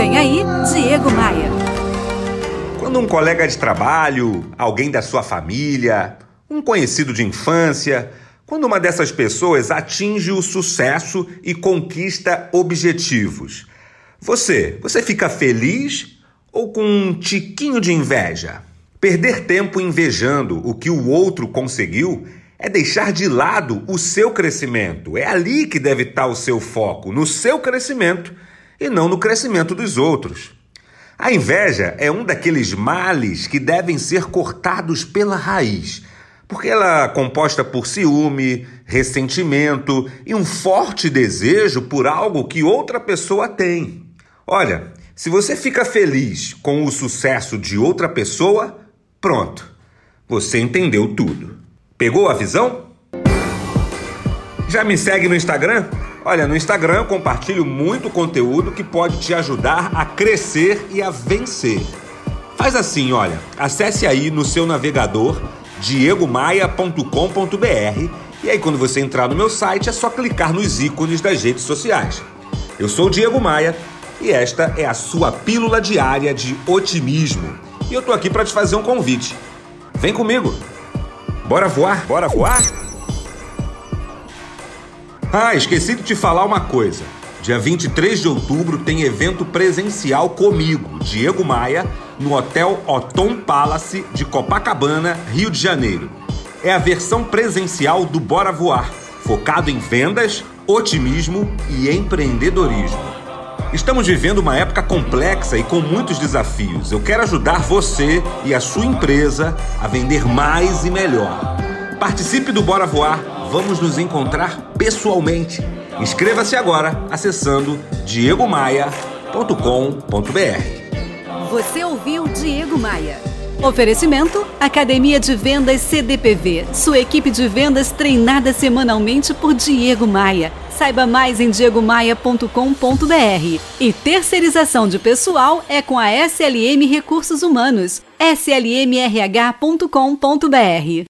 Vem aí, Diego Maia. Quando um colega de trabalho, alguém da sua família, um conhecido de infância, quando uma dessas pessoas atinge o sucesso e conquista objetivos, você, você fica feliz ou com um tiquinho de inveja? Perder tempo invejando o que o outro conseguiu é deixar de lado o seu crescimento. É ali que deve estar o seu foco, no seu crescimento e não no crescimento dos outros. A inveja é um daqueles males que devem ser cortados pela raiz, porque ela é composta por ciúme, ressentimento e um forte desejo por algo que outra pessoa tem. Olha, se você fica feliz com o sucesso de outra pessoa, pronto, você entendeu tudo. Pegou a visão? Já me segue no Instagram? Olha, no Instagram eu compartilho muito conteúdo que pode te ajudar a crescer e a vencer. Faz assim, olha, acesse aí no seu navegador diegomaia.com.br e aí quando você entrar no meu site é só clicar nos ícones das redes sociais. Eu sou o Diego Maia e esta é a sua pílula diária de otimismo. E eu tô aqui para te fazer um convite. Vem comigo. Bora voar? Bora voar? Ah, esqueci de te falar uma coisa. Dia 23 de outubro tem evento presencial comigo, Diego Maia, no Hotel Otom Palace de Copacabana, Rio de Janeiro. É a versão presencial do Bora Voar, focado em vendas, otimismo e empreendedorismo. Estamos vivendo uma época complexa e com muitos desafios. Eu quero ajudar você e a sua empresa a vender mais e melhor. Participe do Bora Voar, vamos nos encontrar pessoalmente. Inscreva-se agora acessando diegomaia.com.br. Você ouviu Diego Maia. Oferecimento: Academia de Vendas CDPV. Sua equipe de vendas treinada semanalmente por Diego Maia. Saiba mais em diegomaia.com.br. E terceirização de pessoal é com a SLM Recursos Humanos. slmrh.com.br.